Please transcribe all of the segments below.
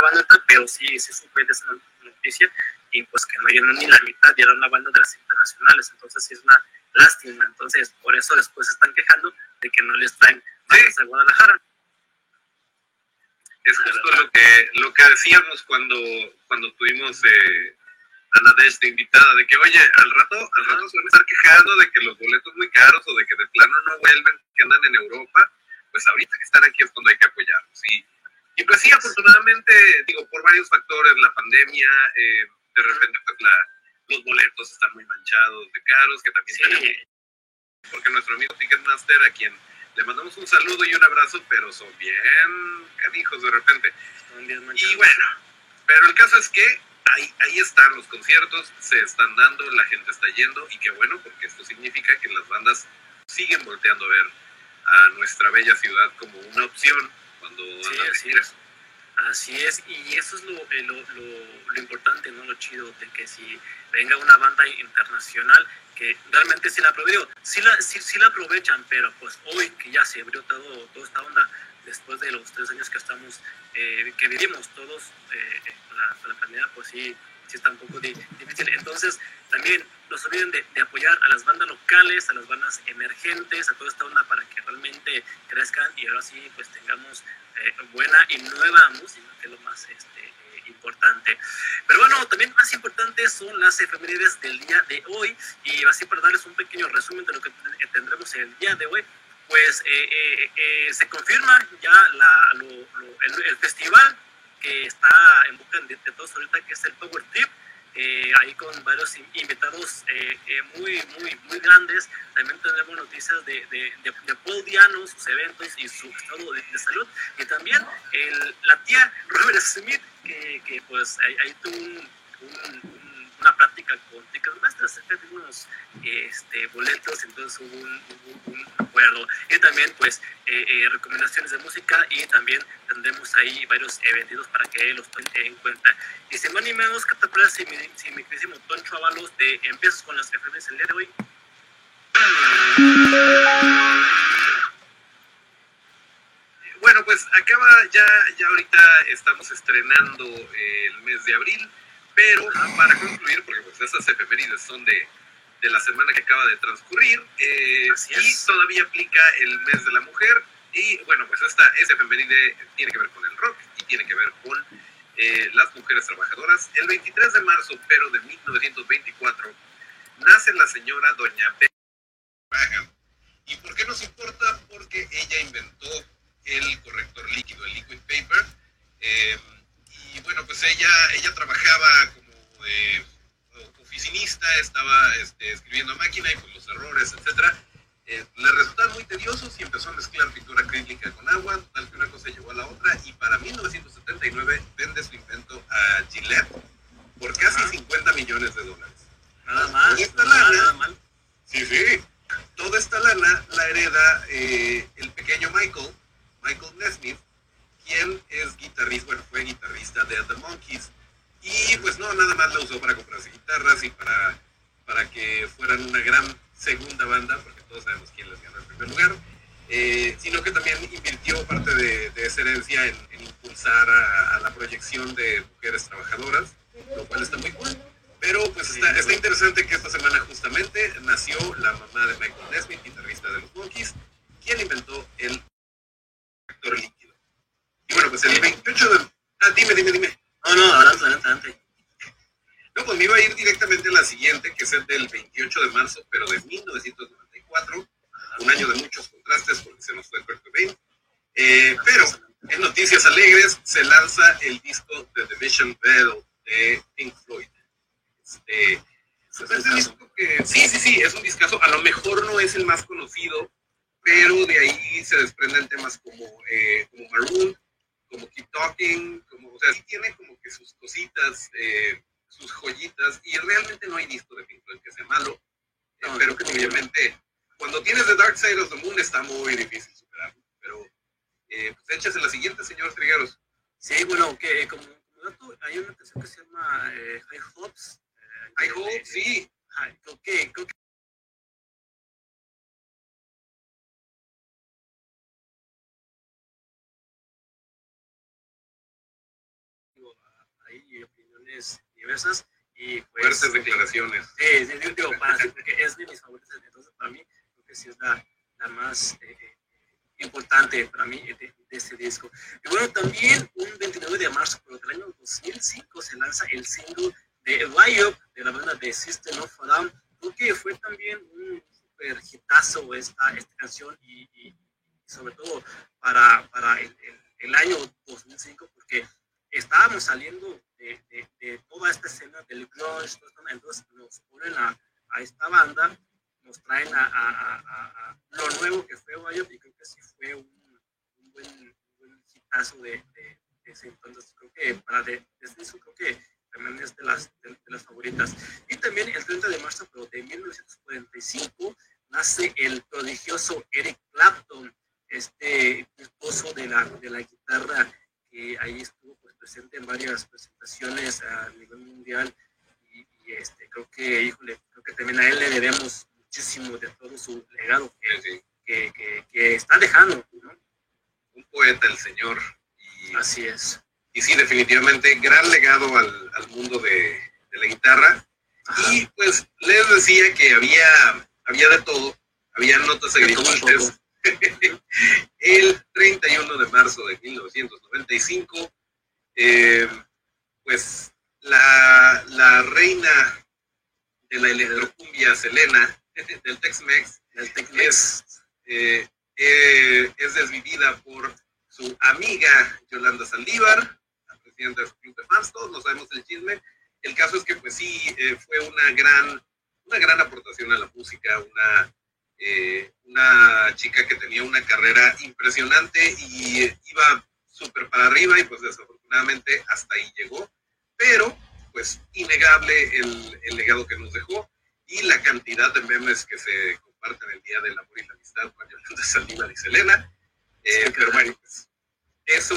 banda, pero sí, sí supe de esa noticia. Y pues que no llenan ni la mitad, y era una banda de las internacionales, entonces sí es una lástima, entonces por eso después se están quejando de que no les traen bandas a Guadalajara. Es justo lo que, lo que decíamos cuando, cuando tuvimos eh, a Nadesh de invitada, de que, oye, al rato, al rato se van a estar quejando de que los boletos muy caros o de que de plano no vuelven, que andan en Europa, pues ahorita que están aquí es cuando hay que apoyarlos. Y, y pues sí, afortunadamente, digo, por varios factores, la pandemia, eh, de repente pues la, los boletos están muy manchados de caros, que también tenemos, porque nuestro amigo Ticketmaster, a quien le mandamos un saludo y un abrazo, pero son bien canijos de repente. Y bueno, pero el caso es que ahí, ahí están los conciertos, se están dando, la gente está yendo y qué bueno, porque esto significa que las bandas siguen volteando a ver a nuestra bella ciudad como una opción cuando sí, así es. Así es, y eso es eh, lo, lo, lo, importante, ¿no? Lo chido de que si venga una banda internacional que realmente sí la aprovechan, sí la, sí, sí la aprovechan, pero pues hoy que ya se abrió todo, toda esta onda, después de los tres años que estamos, eh, que vivimos todos eh, la, con, la, pandemia, pues sí, sí está un poco difícil. Entonces, también no se olviden de, de, apoyar a las bandas locales, a las bandas emergentes, a toda esta onda para que realmente crezcan y ahora sí, pues tengamos eh, buena y nueva música, que es lo más este, eh, importante. Pero bueno, también más importantes son las efemérides del día de hoy y así para darles un pequeño resumen de lo que tendremos el día de hoy, pues eh, se confirma ya la, lo, lo, el, el, festival que está en boca de, de todos ahorita, que es el Power Trip, eh, ahí con varios invitados eh, eh, muy, muy, muy grandes. También tendremos noticias de, de, de, de Paul Diano, sus eventos y su estado de, salud. Y también el, la tía Robert Smith, que, que pues ahí, ahí tuvo un, un, una práctica Ticketmaster acerca de unos este, boletos, entonces hubo un, hubo un acuerdo. Y también, pues, eh, eh, recomendaciones de música y también tendremos ahí varios eventos para que los tomen en cuenta. Y más ni menos, ¿qué te parece si mi, si mi queridísimo Toncho Avalos de empiezas con las efemérides el día de hoy? Bueno, pues acaba ya, ya ahorita estamos estrenando el mes de abril pero para concluir, porque pues esas efemérides son de, de la semana que acaba de transcurrir, eh, y todavía aplica el mes de la mujer, y bueno, pues esta, esa efeméride tiene que ver con el rock y tiene que ver con eh, las mujeres trabajadoras. El 23 de marzo, pero de 1924, nace la señora Doña Graham. ¿Y por qué nos importa? Porque ella inventó el corrector líquido, el liquid paper. Eh, y bueno, pues ella, ella trabajaba como eh, oficinista, estaba este, escribiendo a máquina y pues los errores, etcétera, eh, le resultaban muy tediosos y empezó a mezclar pintura acrílica con agua, tal que una cosa llevó a la otra y para 1979 vende su invento a Gillette por casi 50 millones de dólares. Nada más. Toda esta nada, lana, nada mal. sí, sí, toda esta lana la hereda eh, el pequeño Michael, Michael Nesmith, quien es guitarrista, bueno, fue guitarrista de The Monkeys. Y pues no, nada más la usó para comprarse guitarras y para, para que fueran una gran segunda banda, porque todos sabemos quién les ganó el primer lugar, eh, sino que también invirtió parte de, de esa herencia en, en impulsar a, a, la proyección de mujeres trabajadoras, lo cual está muy cool. Pero pues está, está interesante que esta semana justamente nació la mamá de Michael Nesmith, guitarrista de los Monkeys, quien inventó el actor líquido. Y bueno, pues el 28 de... Ah, dime, dime, dime. No, no, adelante, adelante, adelante. No, pues me iba a ir directamente a la siguiente, que es el del 28 de marzo, pero de 1994, un año de muchos contrastes porque se nos fue Kurt Cobain. Eh, pero en noticias alegres se lanza el disco de The Vision Bell de Pink Floyd. Este, es un disco que, sí, sí, sí, es un discazo. A lo mejor no es el más conocido, pero de ahí se desprenden temas como, eh, como Maroon, como Keep Talking, como, o sea, sí tiene como que sus cositas, eh, sus joyitas, y realmente no hay disco de Pink Floyd que sea malo, eh, no, pero que obviamente cuando tienes The Dark Side of the Moon está muy difícil superarlo, pero eh, pues échase la siguiente, señor Trigueros. Sí, bueno, que como, como dato, hay una canción que se llama eh, High Hopes. Eh, High Hopes, sí. High, creo que, creo que opiniones diversas. Y pues, Fuertes declaraciones. Sí, sí, digo, para, porque es de mis favoritas, entonces para mí creo que sí es la, la más eh, importante para mí de, de, este disco. Y bueno, también un 29 de marzo, pero del año 2005, se lanza el single de Riot, de la banda de System of a Down, que fue también un super hitazo esta, esta canción y, y, sobre todo para, para el, el, año 2005, porque estábamos saliendo de, de, toda esta escena del grunge, entonces nos ponen a, a esta banda, nos traen a, a, lo nuevo que fue Riot y creo que sí fue un, un buen, buen hitazo de, ese entonces. Creo que para desde eso creo que también es de las, de, las favoritas. Y también el 30 de marzo de 1945 nace el prodigioso Eric Clapton, este esposo de la, de la guitarra que ahí estuvo presente en varias presentaciones a nivel mundial y, este, creo que, híjole, creo que también a él le debemos muchísimo de todo su legado que, que, que, está dejando, ¿no? Un poeta el señor. Y... Así es y sí, definitivamente, gran legado al, al mundo de, de, la guitarra. Y pues les decía que había, había de todo, había notas agridulces. el 31 de marzo de 1995, eh, pues la, la, reina de la electrocumbia Selena, del Tex-Mex, es, eh, eh, es desvivida por su amiga Yolanda Saldívar, de su club de fans, todos lo sabemos el chisme. El caso es que pues sí, fue una gran, una gran aportación a la música, una, eh, una chica que tenía una carrera impresionante y iba súper para arriba y pues desafortunadamente hasta ahí llegó, pero pues innegable el, el legado que nos dejó y la cantidad de memes que se comparten el Día del Amor y la Amistad con Yolanda Saldívar y Selena. Eh, pero bueno, pues eso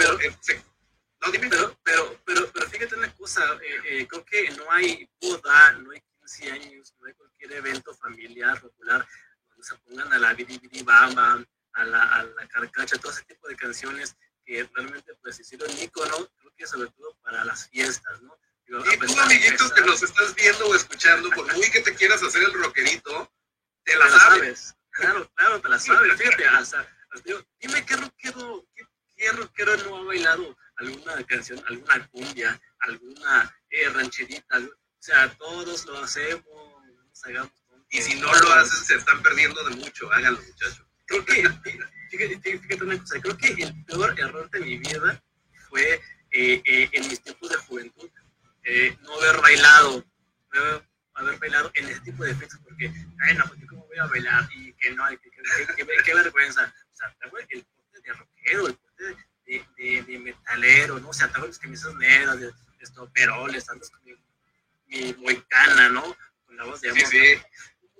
pero, pero, pero, pero fíjate una cosa, eh, eh, creo que no hay boda, no hay 15 años, no hay cualquier evento familiar, popular, donde se pongan a la bidi bamba, a la, a la carcacha, todo ese tipo de canciones que realmente pues hicieron ícono, creo que sobre todo para las fiestas, ¿no? y tú, amiguitos que nos estás viendo o escuchando, por muy que te quieras hacer el rockerito, te la, sabes. Claro, claro, te la sabes. Fíjate, hasta, hasta digo, dime qué rockero, qué, qué rockero no ha bailado alguna canción, alguna cumbia, alguna eh, rancherita, o sea, todos lo hacemos, hagamos Y si no lo hacen, se están perdiendo de mucho, háganlo, muchachos. Creo que, fíjate, fíjate una cosa, creo que el peor error de mi vida fue eh, eh, en mis tiempos de juventud no haber bailado, no haber bailado en ese tipo de fiestas, porque, ay, no, porque cómo voy a bailar y que no, hay que, qué vergüenza. O sea, el porte de rockero, el porte de de, de, metalero, ¿no? O sea, tengo mis camisas negras, de, de estoperoles, andas con mi, mi moicana, ¿no? Con la voz de amor. Sí, sí.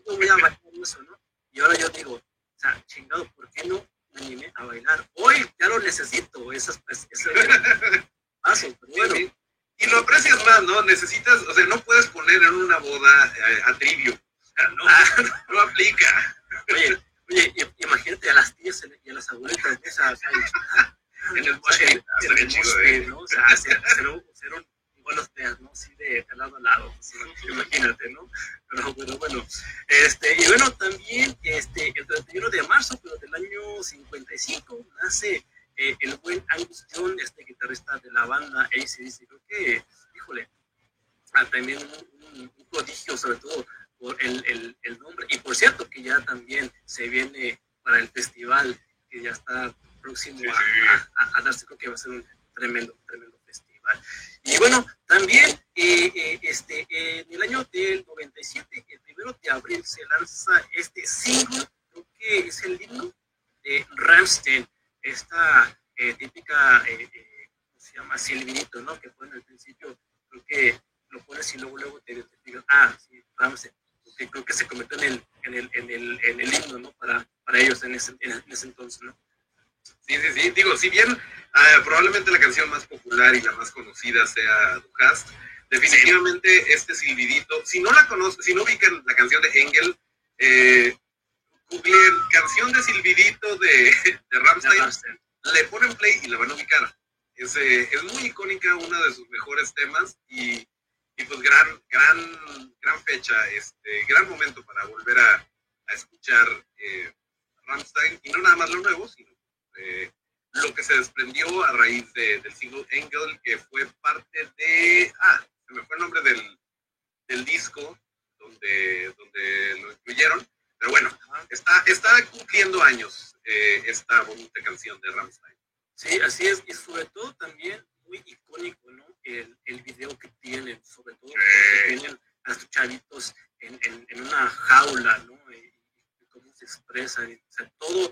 ¿no? voy a bailar eso, ¿no? Y ahora yo digo, sea, chingado, ¿por qué no me animé a bailar? Hoy ya lo necesito, esas, ese paso, pero bueno. Y lo aprecias más, ¿no? Necesitas, o sea, no puedes poner en una boda eh, a trivio. No, ah, no, aplica. Oye, oye, imagínate a las tías y a las abuelitas, ¿no? o sea, en el bosque, en el bosque, ¿no? O sea, hacer, hacer, un, buenos días, ¿no? Sí, de, lado a lado, pues, imagínate, ¿no? Pero bueno, bueno, este, y bueno, también, este, el 31 de marzo, pero del año 55, nace eh, el buen Angus Young, este guitarrista de la banda ACDC, creo que, híjole, también un, un, prodigio, sobre todo por el, el, el nombre, y por cierto que ya también se viene para el festival, que ya está próximo a, darse, creo que va a ser un tremendo, tremendo festival. Y bueno, también eh, eh, este, en el año del 97, el primero de abril, se lanza este single, creo que es el himno de Ramstein, esta eh, típica, ¿cómo se llama? Silvinito, ¿no? Que fue en el principio, creo que lo pones y luego, luego te identificas, ah, sí, Ramstein, que creo que se convirtió en el, en el, en el, en el himno, ¿no? Para, para ellos en ese, en ese entonces, ¿no? Sí, sí, sí. Digo, si bien ah, probablemente la canción más popular y la más conocida sea Ducast, definitivamente este silbidito, si no la conocen, si no ubican la canción de Engel, eh, canción de silbidito de, de Ramstein, le ponen play y la van a ubicar. Es, eh, es muy icónica, una de sus mejores temas y, y pues gran, gran, gran fecha, este, gran momento para volver a, a escuchar eh, Rammstein y no nada más lo nuevo, sino eh, lo que se desprendió a raíz de, del single Angel, que fue parte de, ah, se me fue el nombre del, del disco donde, donde lo incluyeron, pero bueno, está, está cumpliendo años eh, esta bonita canción de Rammstein. Sí, así es, y sobre todo también muy icónico, ¿no? El, el video que tienen, sobre todo que tienen a estos chavitos en, en, en una jaula, ¿no? Y, y cómo se expresan, o sea, todo,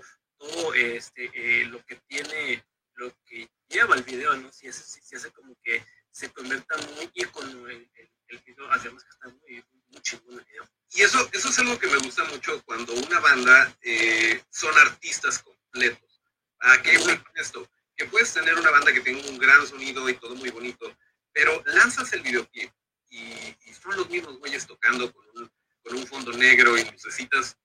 este, eh, lo que tiene, lo que lleva el video, ¿no? Si hace, si, si hace como que se convierta muy ícono el, el, el video, además que está muy, muy chingón el video. Y eso, eso es algo que me gusta mucho cuando una banda eh, son artistas completos. ¿A qué voy con esto? Que puedes tener una banda que tenga un gran sonido y todo muy bonito, pero lanzas el videoclip y, y son los mismos güeyes tocando con un, con un fondo negro y lucecitas.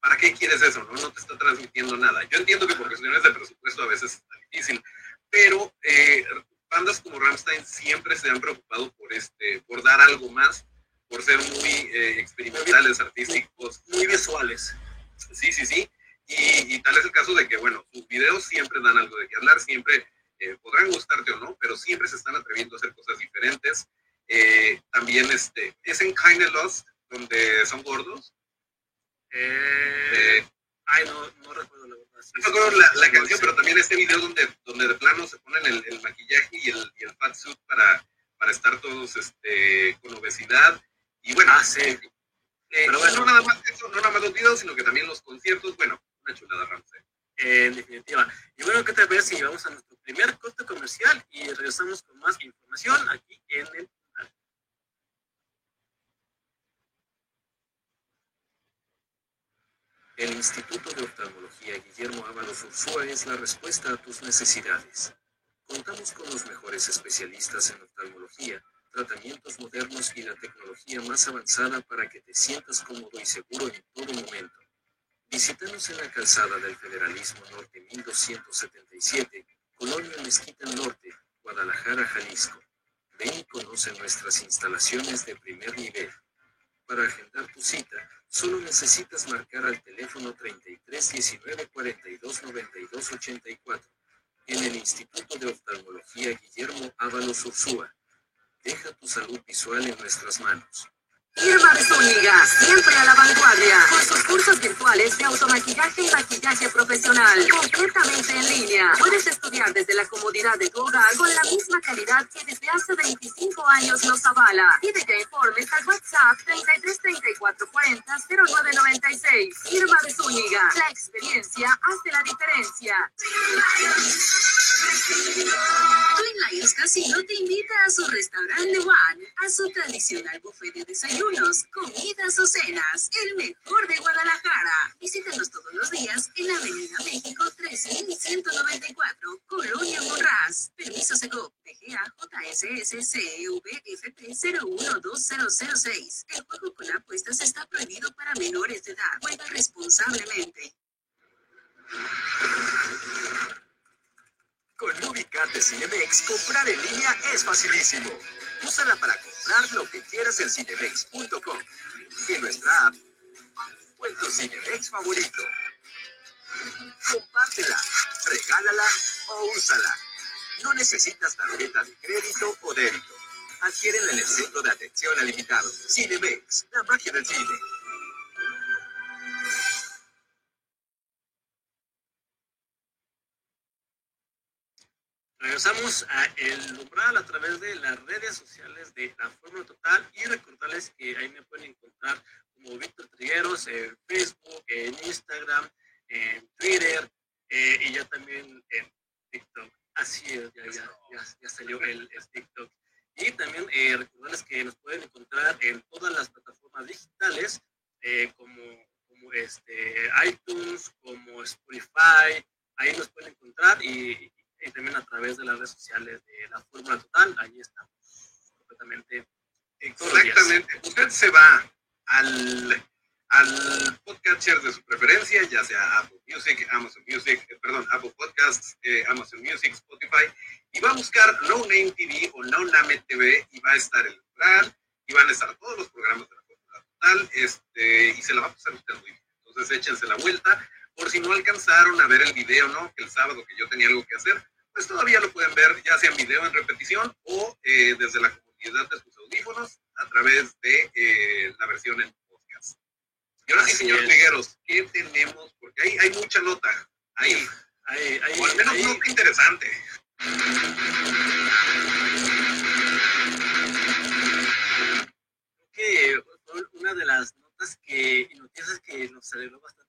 ¿Para qué quieres eso? No, no te está transmitiendo nada. Yo entiendo que por cuestiones de presupuesto a veces está difícil, pero eh, bandas como Rammstein siempre se han preocupado por, este, por dar algo más, por ser muy eh, experimentales, artísticos, Muy visuales. Sí, sí, sí. Y, y, tal es el caso de que, bueno, sus videos siempre dan algo de qué hablar, siempre eh, podrán gustarte o no, pero siempre se están atreviendo a hacer cosas diferentes. Eh, también este, es en Kinda Lost, donde son gordos. Eh, ay, no, no recuerdo la verdad. Sí, no me acuerdo la, la canción, pero también este video donde, donde de plano se ponen el, el maquillaje y el, y el fat suit para, para estar todos este, con obesidad. Y bueno, Ah, sí. eh, Pero bueno. no nada más eso, no nada más los videos, sino que también los conciertos, bueno, una chulada Ramsey. Eh, en definitiva. Y bueno, ¿qué te parece si vamos a nuestro primer corte comercial y regresamos con más información aquí en el El Instituto de Oftalmología Guillermo Ábalos Ursúa es la respuesta a tus necesidades. Contamos con los mejores especialistas en oftalmología, tratamientos modernos y la tecnología más avanzada para que te sientas cómodo y seguro en todo momento. Visítanos en la calzada del Federalismo Norte 1277, Colonia Mezquita Norte, Guadalajara, Jalisco. Ven y conoce nuestras instalaciones de primer nivel. Para agendar tu cita, solo necesitas marcar al teléfono 33 19 42 92 84 en el Instituto de Oftalmología Guillermo Ábalos Ursúa. Deja tu salud visual en nuestras manos. Irma Zúñiga, siempre a la vanguardia, con sus cursos virtuales de automaquillaje y maquillaje profesional, completamente en línea. Puedes estudiar desde la comodidad de tu hogar con la misma calidad que desde hace 25 años nos avala. Pide que informes al WhatsApp 33 34 40 0996. Irma de Zúñiga, la experiencia hace la diferencia. Twin Lions Casino te invita a su restaurante One, a su tradicional buffet de comidas o cenas, el mejor de Guadalajara. Visítanos todos los días en Avenida México 3194, Colonia Morraz. Permiso Segov, DGA JSS CEVFP 012006. El juego con apuestas está prohibido para menores de edad. Juega responsablemente. Con Ubicat de Cinemex, comprar en línea es facilísimo. Úsala para comprar lo que quieras en cinemex.com, en nuestra app o en favorito. Compártela, regálala o úsala. No necesitas tarjeta de crédito o débito. Adquiérela en el centro de atención al invitado. Cinemex, la magia del cine. Regresamos a el umbral a través de las redes sociales de la Fórmula Total y recordarles que ahí me pueden encontrar como Víctor Trigueros en Facebook, en Instagram, en Twitter eh, y ya también en TikTok. Así es, ya, ya, ya, ya salió el, el TikTok. Y también eh, recordarles que nos pueden encontrar en todas las plataformas digitales eh, como, como este, iTunes, como Spotify, ahí nos pueden encontrar y, y también a través de las redes sociales de la Fórmula Total, ahí estamos completamente. Exactamente. Usted se va al, al podcatcher de su preferencia, ya sea Apple Music, Amazon Music, eh, perdón, Apple Podcasts, eh, Amazon Music, Spotify, y va a buscar No Name TV o No Name TV y va a estar el lugar y van a estar todos los programas de la Fórmula Total, este, y se la va a pasar usted muy bien. Entonces échense la vuelta, por si no alcanzaron a ver el video, ¿no? El sábado que yo tenía algo que hacer, pues todavía lo pueden ver ya sea en video en repetición o eh, desde la comunidad de sus audífonos a través de la versión en y ahora sí, señor Trigueros, ¿qué tenemos? Porque hay, hay mucha nota. Hay, hay, hay, o al menos nota interesante. Creo que una de las notas que, y noticias que nos alegró bastante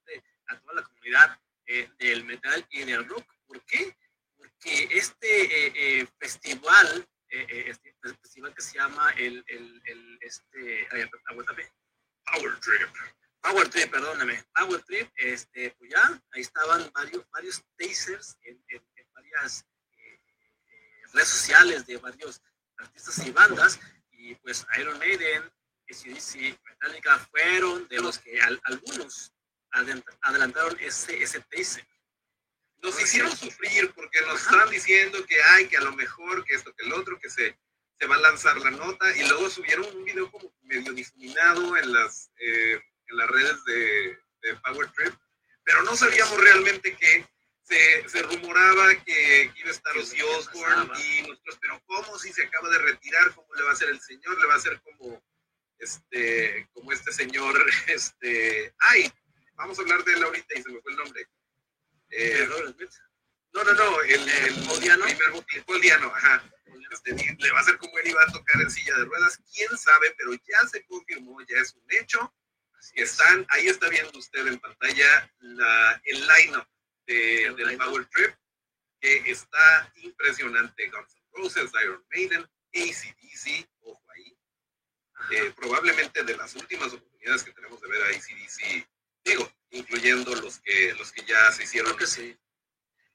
a toda la comunidad eh, del metal y del rock. ¿Por qué? Porque este eh, eh, festival, este festival que se llama el, el, el este, aguántame. Power Trip. Power Trip, perdóname, Power Trip, este, pues ya, ahí estaban varios, varios tasers en, varias eh, eh, redes sociales de varios artistas y bandas, y pues Iron Maiden, ACDC, Metallica fueron de los que algunos adelantaron ese, ese taser. Nos hicieron sufrir porque nos estaban diciendo que hay, que a lo mejor, que esto, que el otro, que se, se va a lanzar la nota, y luego subieron un video como medio difuminado en las... Eh, en las redes de, Power Trip, pero no sabíamos realmente que se, se rumoraba que, iba a estar Ozzy Osbourne y nosotros, pero ¿cómo si se acaba de retirar? ¿Cómo le va a hacer el señor? Le va a hacer como este, como este señor, este, ay, vamos a hablar de él ahorita y se me fue el nombre. Eh, no, no, no, el, el. Primer ajá. Este, le va a hacer como él iba a tocar en silla de ruedas, quién sabe, pero ya se confirmó, ya es un hecho están, ahí está viendo usted en pantalla la, el line-up de, del Power Trip, que está impresionante. Guns N' Roses, Iron Maiden, ACDC, ojo ahí. Eh, probablemente de las últimas oportunidades que tenemos de ver a ACDC, digo, incluyendo los que, los que ya se hicieron. Que sí.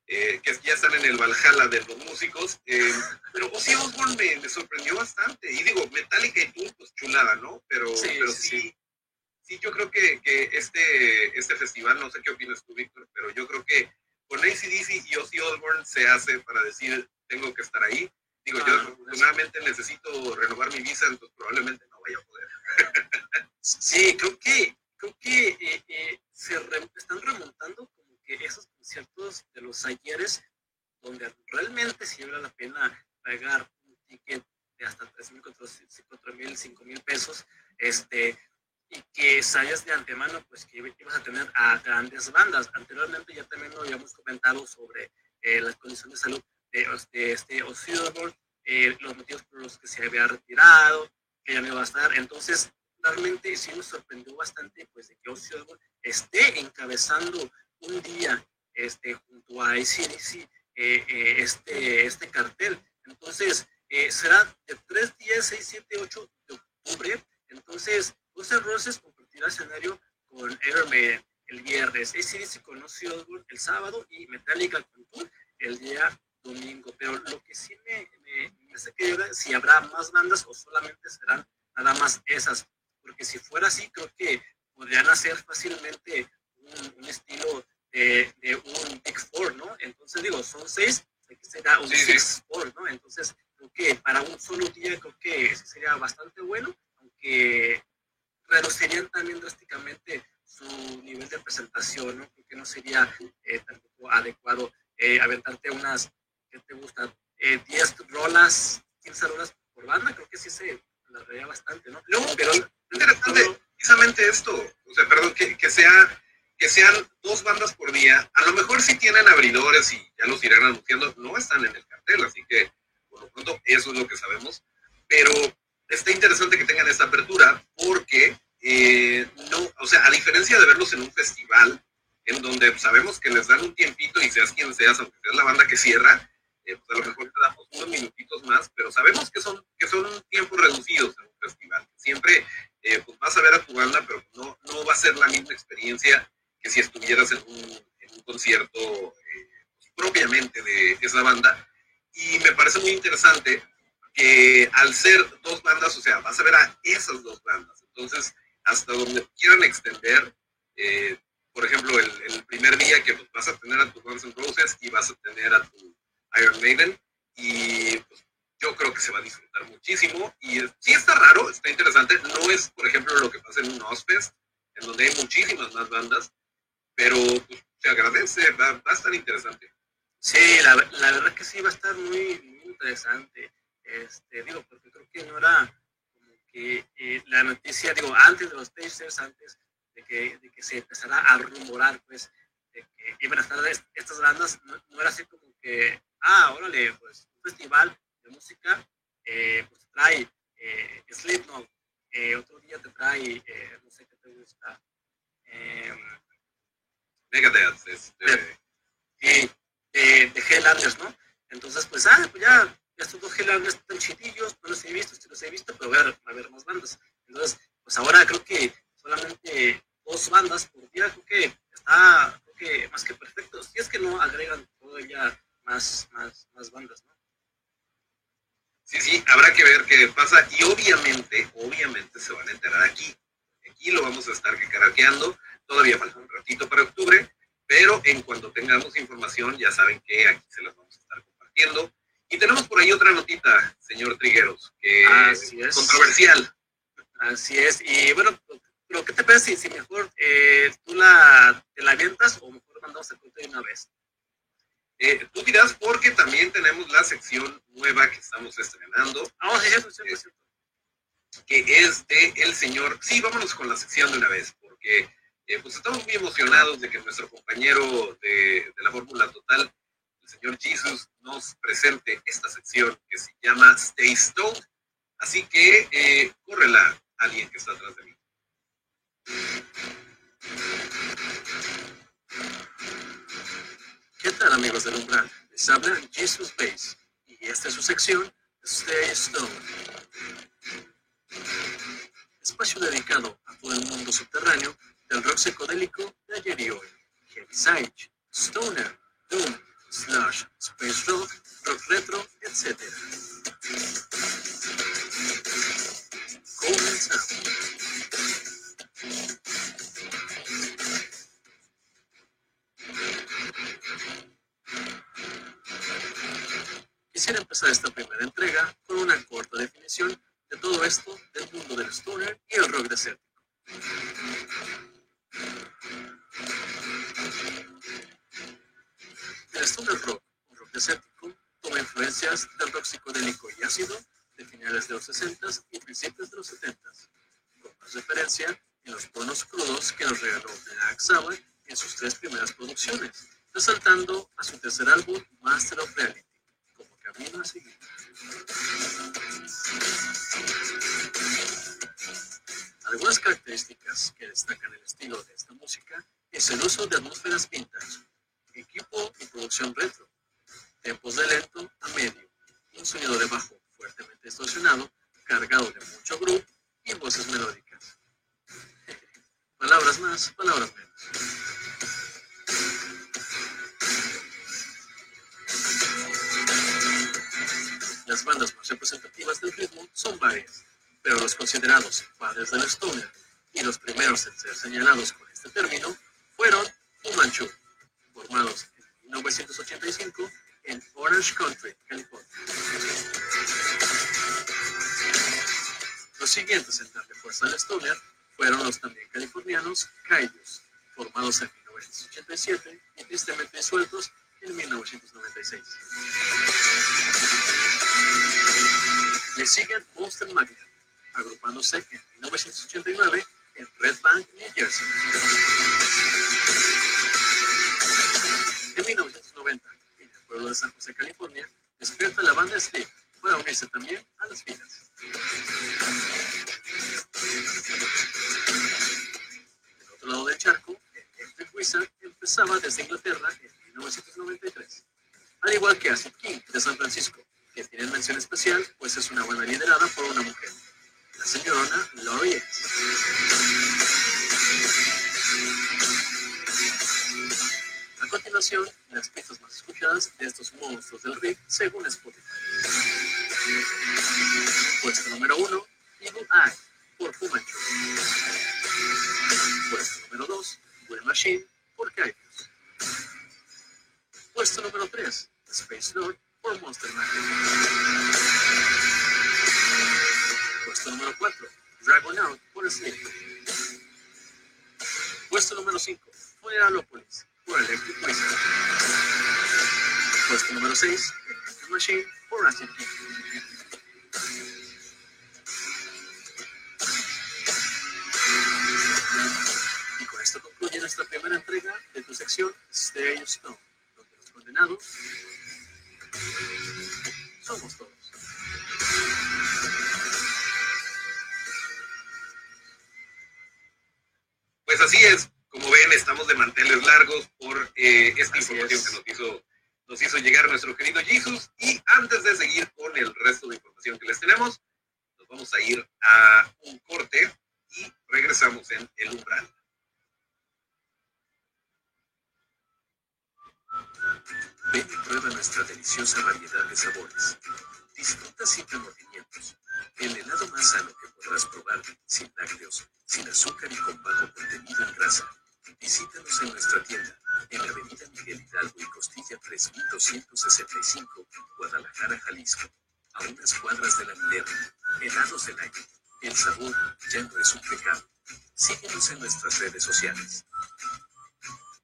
Eh, que ya están en el Valhalla de los músicos, eh, pero Ozzy Osbourne me, sorprendió bastante, y digo, Metallica y tú, pues chulada, ¿no? Pero pero sí sí, yo creo que, que, este, este festival, no sé qué opinas tú, Víctor, pero yo creo que con ACDC y Ozzy Osbourne se hace para decir, tengo que estar ahí. Digo, yo ah, afortunadamente necesito renovar mi visa, entonces probablemente no vaya a poder. sí, creo que, creo que eh, eh, se están remontando como que esos conciertos de los ayeres, donde realmente sí vale la pena pagar un ticket de hasta 3 mil, 4 mil, 5 mil pesos, este, y que sabías de antemano pues que ibas a tener a grandes bandas. Anteriormente ya también lo habíamos comentado sobre eh, las condiciones de salud de, este Ozzy eh, los motivos por los que se había retirado, que ya no iba a estar. Entonces, realmente sí nos sorprendió bastante pues de que Ozzy esté encabezando un día este, junto a ICDC eh, eh, este, este cartel. Entonces, será de 3 días, 6, 7, 8 de octubre. Entonces, Guns Roses compartirá escenario con Iron Maiden el viernes, ACDC con Ozzy Osbourne el sábado y Metallica con Tool el día domingo. Pero lo que sí me, me, hace que si habrá más bandas o solamente serán nada más esas. Porque si fuera así, creo que podrían hacer fácilmente un, estilo de, de, un Big Four, ¿no? Entonces digo, son seis, aquí será un Six Four, ¿no? Entonces creo que para un solo día creo que eso sería bastante bueno, aunque reducirían también drásticamente su nivel de presentación, ¿no? Porque no sería eh, tampoco adecuado eh, aventarte unas, ¿qué te gusta? 10 eh, rolas, 15 rolas por banda, creo que sí se alargaría bastante, ¿no? No, pero interesante, precisamente esto, o sea, perdón, que, que, sea, que sean dos bandas por día, a lo mejor sí tienen abridores y ya los irán anunciando, no están en el cartel, así que por lo pronto eso es lo que sabemos, pero está interesante que tengan esta apertura porque eh, no, o sea, a diferencia de verlos en un festival, en donde sabemos que les dan un tiempito y seas aunque seas la banda que cierra, eh, pues a lo mejor te damos unos minutitos más, pero sabemos que son, que son tiempos reducidos en un festival. Siempre eh, pues vas a ver a tu banda, pero no, no va a ser la misma experiencia que si estuvieras en un, concierto pues, propiamente de esa banda. Y me parece muy interesante que al ser dos bandas, o sea, vas a ver a esas dos bandas. Entonces, hasta donde quieran extender. Eh, por ejemplo, el, primer día que pues, vas a tener a tu Guns N' Roses y vas a tener a tu Iron Maiden. Y pues, yo creo que se va a disfrutar muchísimo. Y sí está raro, está interesante. No es, por ejemplo, lo que pasa en un Ozfest, en donde hay muchísimas más bandas, pero pues, se agradece, va, a estar interesante. Sí, la, la, verdad que sí va a estar muy, muy interesante. Este, digo, porque creo que no era como que eh, la noticia, digo, antes de los Pacers, antes de que, de que se empezara a rumorar, pues, de que iban a estar estas bandas, no, era así como que, ah, órale, pues, un festival de música, eh, pues trae eh, Slipknot, eh, otro día te trae, eh, no sé qué te gusta, eh, Megadeth, este... de, de, de Helllanders, ¿no? Entonces, pues, ah, pues ya estos dos Helllanders están chidillos, no los he visto, sí los he visto, pero voy a, ver más bandas. Entonces, pues ahora creo que solamente dos bandas por día, creo que está, creo que más que perfecto. Si es que no agregan todavía más, más, más bandas, ¿no? Sí, sí, habrá que ver qué pasa y obviamente, obviamente se van a enterar aquí. Aquí lo vamos a estar caraqueando. Todavía falta un ratito para octubre, pero en cuanto tengamos información ya saben que aquí se las vamos a estar compartiendo. Y tenemos por ahí otra notita, señor Trigueros, que es controversial. Así es. Y bueno, pero ¿qué te parece si, mejor eh, tú la, te la avientas o mejor mandamos el corte de una vez? Eh, tú dirás porque también tenemos la sección nueva que estamos estrenando. Ah, sí, sí, sí, sí, que es de el señor. Sí, vámonos con la sección de una vez, porque eh, pues estamos muy emocionados de que nuestro compañero de, de la Fórmula Total el Señor Jesus nos presente esta sección que se llama Stay Stoned. Así que eh, córrela alguien que está atrás de mí. ¿Qué tal amigos del umbral? Les habla Jesus Base y esta es su sección Stay Stoned. Espacio dedicado a todo el mundo subterráneo del rock psicodélico de ayer y hoy. Heavy Sage, Stoner, Doom, slash space rock, rock retro, etc. Quisiera empezar esta primera entrega con una corta definición de todo esto del mundo del stoner y el rock desértico. El stoner rock, un rock desértico, toma influencias del rock psicodélico y ácido de finales de los 60 y principios de los 70 con más referencia en los tonos crudos que nos regaló Black Sabbath en sus tres primeras producciones, resaltando a su tercer álbum Master of Reality como camino a seguir. Algunas características que destacan el estilo de esta música es el uso de atmósferas vintage, equipo y producción retro, tempos de lento a medio, un sonido de bajo fuertemente distorsionado, cargado de mucho groove y voces melódicas. palabras más, palabras menos. Las bandas más representativas del ritmo son varias, pero los considerados padres del stoner y los primeros en ser señalados con este término fueron Fu Manchu, formados en 1985 en Orange Country, California. Los siguientes en darle fuerza al stoner fueron los también californianos Kaijus, formados en 1987 y tristemente disueltos en 1996. Le siguen Monster Magnet, agrupándose en 1989 en Red Bank, New Jersey. En 1990, en el pueblo de San José, California, despierta la banda Sleep también a las filas. Nos hizo, llegar nuestro querido Jesus. Y antes de seguir con el resto de información que les tenemos, nos vamos a ir a un corte y regresamos en el umbral. Ven y prueba nuestra deliciosa variedad de sabores. Disfruta sin remordimientos. El helado más sano que podrás probar, sin lácteos, sin azúcar y con bajo contenido en grasa. Visítanos en nuestra tienda, en la avenida Miguel Hidalgo y Costilla 3265, Guadalajara, Jalisco. A unas cuadras de la Minerva. Helados del año. El sabor ya no es un pecado. Síguenos en nuestras redes sociales.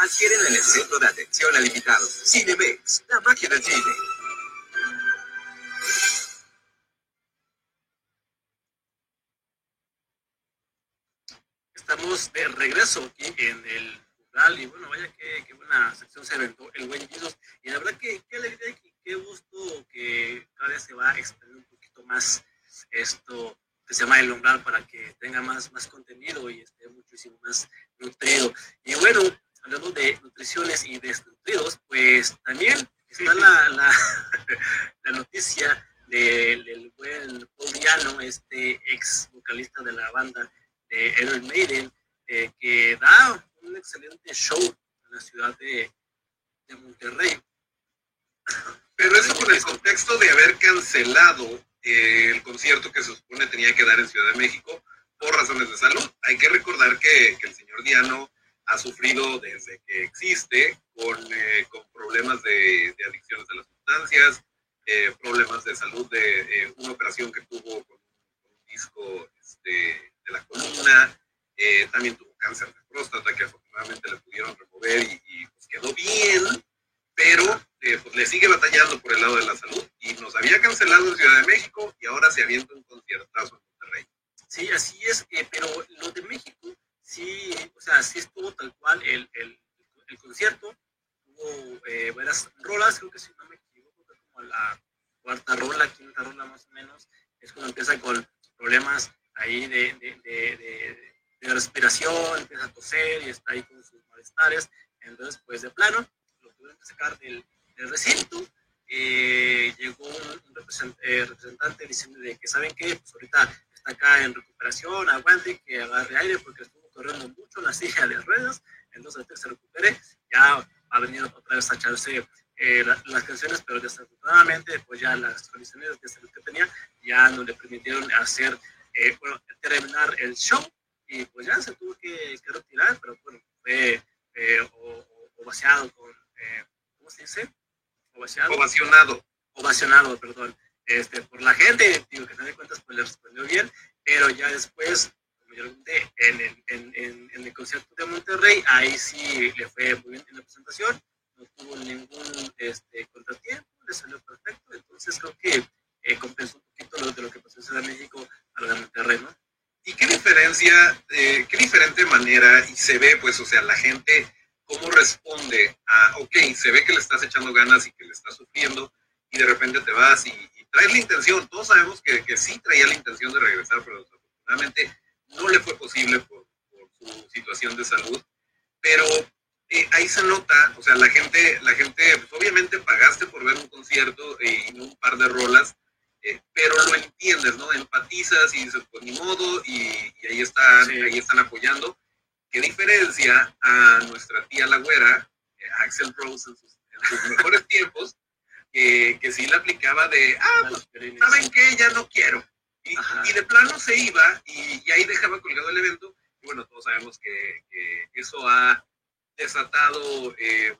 Adquieren en el centro de atención al invitado. Cinemex, la magia del cine. Estamos de regreso aquí en el rural y bueno, vaya que, buena sección se aventó el buen Jesus. Y la verdad que qué alegría y qué gusto que cada vez se va a extender un poquito más esto que se llama el umbral para que tenga más, más contenido y esté muchísimo más nutrido. Y bueno, hablando de nutriciones y desnutridos, pues también está la, la, noticia del, buen Paul Diano, este ex vocalista de la banda de Iron Maiden, eh, que da un excelente show en la ciudad de, Monterrey. Pero eso con el contexto de haber cancelado eh, el concierto que se supone tenía que dar en Ciudad de México por razones de salud. Hay que recordar que el señor Diano ha sufrido desde que existe con, eh, con problemas de, de adicciones a las sustancias, eh, problemas de salud de eh, una operación que tuvo con, un disco este, de la columna, eh, también tuvo cáncer de próstata que afortunadamente le pudieron remover y, y, pues quedó bien, pero eh, pues le sigue batallando por el lado de la salud y nos había cancelado en Ciudad de México y ahora se avienta un conciertazo en Monterrey. Sí, así es, eh, pero lo de México, sí, o sea, sí estuvo tal cual el, el, el concierto, hubo eh, varias rolas, creo que si no me equivoco, como la cuarta rola, quinta rola más o menos, es cuando empieza con problemas ahí de, de, de, respiración, empieza a toser y está ahí con sus malestares, entonces pues de plano lo tuvieron que sacar del, del recinto, eh, llegó un, un represent, eh, representante diciendo de que saben que pues ahorita está acá en recuperación, aguante, que agarre aire porque estuvo corriendo mucho en la silla de ruedas, entonces hasta que se recupere ya va a venir otra vez a echarse eh, la, las canciones, pero desafortunadamente pues ya las condiciones de salud que tenía ya no le permitieron hacer, eh, bueno, terminar el show y pues ya se tuvo que, que retirar, pero bueno, fue eh, ovacionado con, eh, ¿cómo se dice? Ovacionado. Ovacionado. Ovacionado, perdón, este, por la gente, digo que no de cuentas pues le respondió bien, pero ya después, como yo lo conté, en el, en, en, en el concierto de Monterrey, ahí sí le fue muy bien en la presentación, no tuvo ningún este, contratiempo, le salió perfecto, entonces creo que eh, compensó un poquito lo de lo que pasó en Ciudad de México a la de Monterrey, ¿no? ¿Y qué diferencia, eh, qué diferente manera, y se ve, pues, o sea, la gente, cómo responde a, ok, se ve que le estás echando ganas y que le estás sufriendo, y de repente te vas y, traes la intención. Todos sabemos que, que, sí traía la intención de regresar, pero desafortunadamente no le fue posible por, por su situación de salud. Pero eh, ahí se nota, o sea, la gente, la gente, pues obviamente pagaste por ver un concierto y un par de rolas, eh, pero lo entiendes, ¿no? Empatizas y dices, pues ni modo, y, ahí, están, ahí están apoyando. ¿Qué diferencia a nuestra tía la güera, eh, Axel Rose en sus, mejores tiempos, que, que sí la aplicaba de, ah, pues, ¿saben qué? Ya no quiero. Y, y, de plano se iba y, ahí dejaba colgado el evento. Y bueno, todos sabemos que, eso ha desatado eh,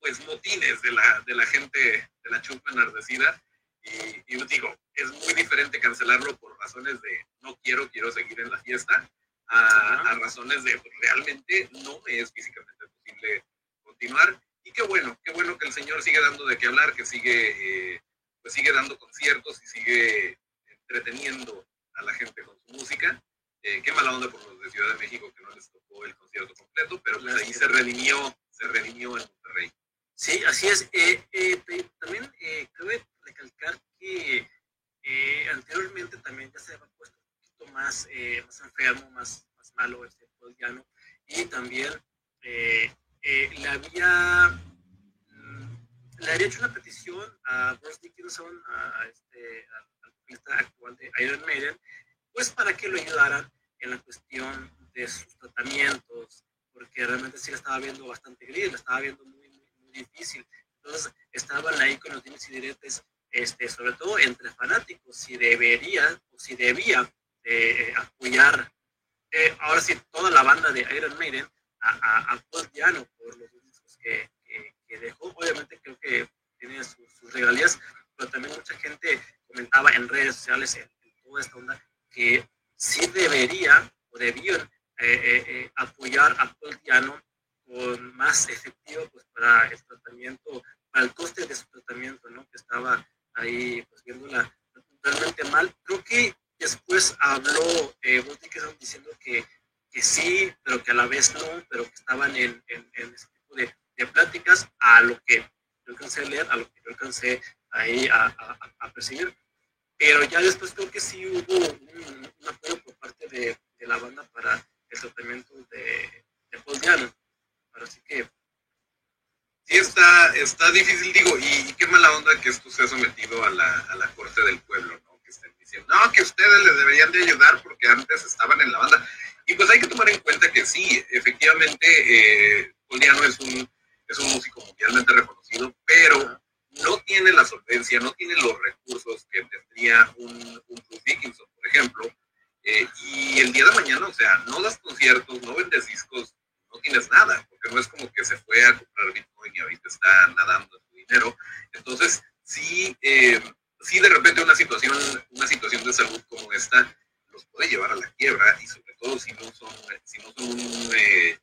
pues motines de la, de la gente, de la chupa enardecida y, y, digo, es muy diferente cancelarlo por razones de no quiero, quiero seguir en la fiesta, a, razones de pues, realmente no me es físicamente posible continuar. Y qué bueno, qué bueno que el Señor sigue dando de qué hablar, que sigue, eh, pues sigue dando conciertos y sigue entreteniendo a la gente con su música. Eh, qué mala onda por los de Ciudad de México que no les tocó el concierto completo, pero pues ahí se redimió, se redimió en Monterrey. Sí, así es. Eh, también cabe recalcar que eh, anteriormente también ya se había puesto más, eh, más enfermo, más, más malo este llano y también eh, le había mm, le había hecho una petición a Bruce Dickinson, a, este, al vocalista actual de Iron Maiden, pues para que lo ayudaran en la cuestión de sus tratamientos, porque realmente sí le estaba viendo bastante gris, le estaba viendo muy, muy, muy difícil. Entonces estaban ahí con los dimes y diretes este, sobre todo entre fanáticos, si debería o si debía eh, apoyar, eh, ahora sí, toda la banda de Iron Maiden a, a, a Paul Diano por los discos que, que, dejó. Obviamente creo que tiene sus, regalías, pero también mucha gente comentaba en redes sociales, en, toda esta onda, que sí debería o debían eh, apoyar a Paul Diano con más efectivo pues, para el tratamiento, para el coste de su tratamiento, ¿no? que estaba ahí pues viéndola totalmente mal. Creo que después habló eh, diciendo que, que sí, pero que a la vez no, pero que estaban en, en, ese tipo de, de, pláticas, a lo que yo alcancé a leer, a lo que yo alcancé ahí a, a, a percibir. Pero ya después creo que sí hubo un, apoyo por parte de, de, la banda para el tratamiento de, de Paul Diano. Así que sí está, está difícil, digo, y, qué mala onda que esto sea sometido a la, a la corte del pueblo, ¿no? Que estén diciendo, no, que ustedes les deberían de ayudar porque antes estaban en la banda. Y pues hay que tomar en cuenta que sí, efectivamente, eh, Poliano es un, es un músico mundialmente reconocido, pero no tiene la solvencia, no tiene los recursos que tendría un, un Bruce Dickinson, por ejemplo. Eh, y el día de mañana, o sea, no das conciertos, no vendes discos, no tienes nada, porque no es como que se fue a comprar Bitcoin y ahorita está nadando en su dinero. Entonces, sí, eh, sí de repente una situación, una situación de salud como esta los puede llevar a la quiebra y sobre todo si no son, si no son eh,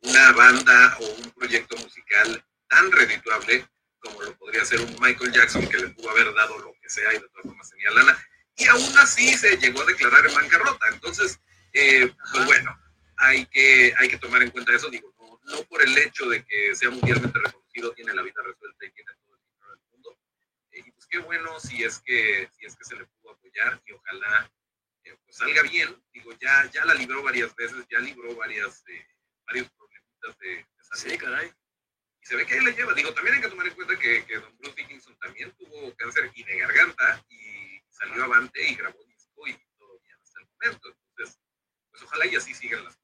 una banda o un proyecto musical tan redituable como lo podría ser un Michael Jackson que le pudo haber dado lo que sea y de todas formas tenía lana. Y aún así se llegó a declarar en bancarrota. Entonces, eh, pues bueno, hay que, hay que tomar en cuenta eso. Digo, no, no por el hecho de que sea mundialmente reconocido, tiene la vida resuelta y tiene todo el dinero del mundo. Eh, y pues qué bueno si es que, si es que se le pudo apoyar y ojalá eh, pues salga bien. Digo, ya, ya la libró varias veces, ya libró varias, eh, varios problemitas de, de salud. Sí, caray. Y se ve que ahí le lleva. Digo, también hay que tomar en cuenta que, que don Bruce Dickinson también tuvo cáncer y de garganta y salió avante y grabó disco y todo bien hasta el momento. Entonces, pues ojalá y así sigan las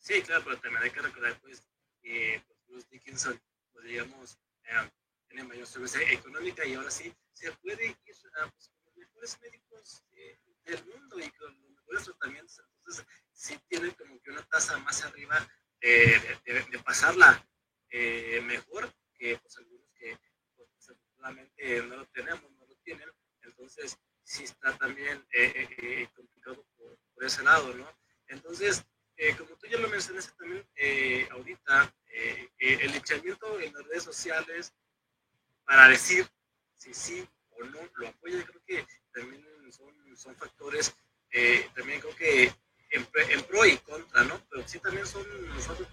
Sí, claro, pero también hay que recordar pues, que pues, Bruce Dickinson, pues, digamos, eh, tiene mayor solvencia económica y ahora sí se puede ir a pues, con los mejores médicos eh, del mundo y con los mejores tratamientos. Entonces, sí tiene como que una tasa más arriba de, pasarla eh, mejor que pues, algunos que pues, no lo tenemos, no lo tienen. Entonces, sí está también eh, eh, complicado por, por, ese lado, ¿no? Entonces, como tú ya lo mencionaste también ahorita, el echamiento en las redes sociales para decir si sí o no lo apoya, creo que también son, son factores, también creo que en, pro y contra, ¿no? Pero sí también son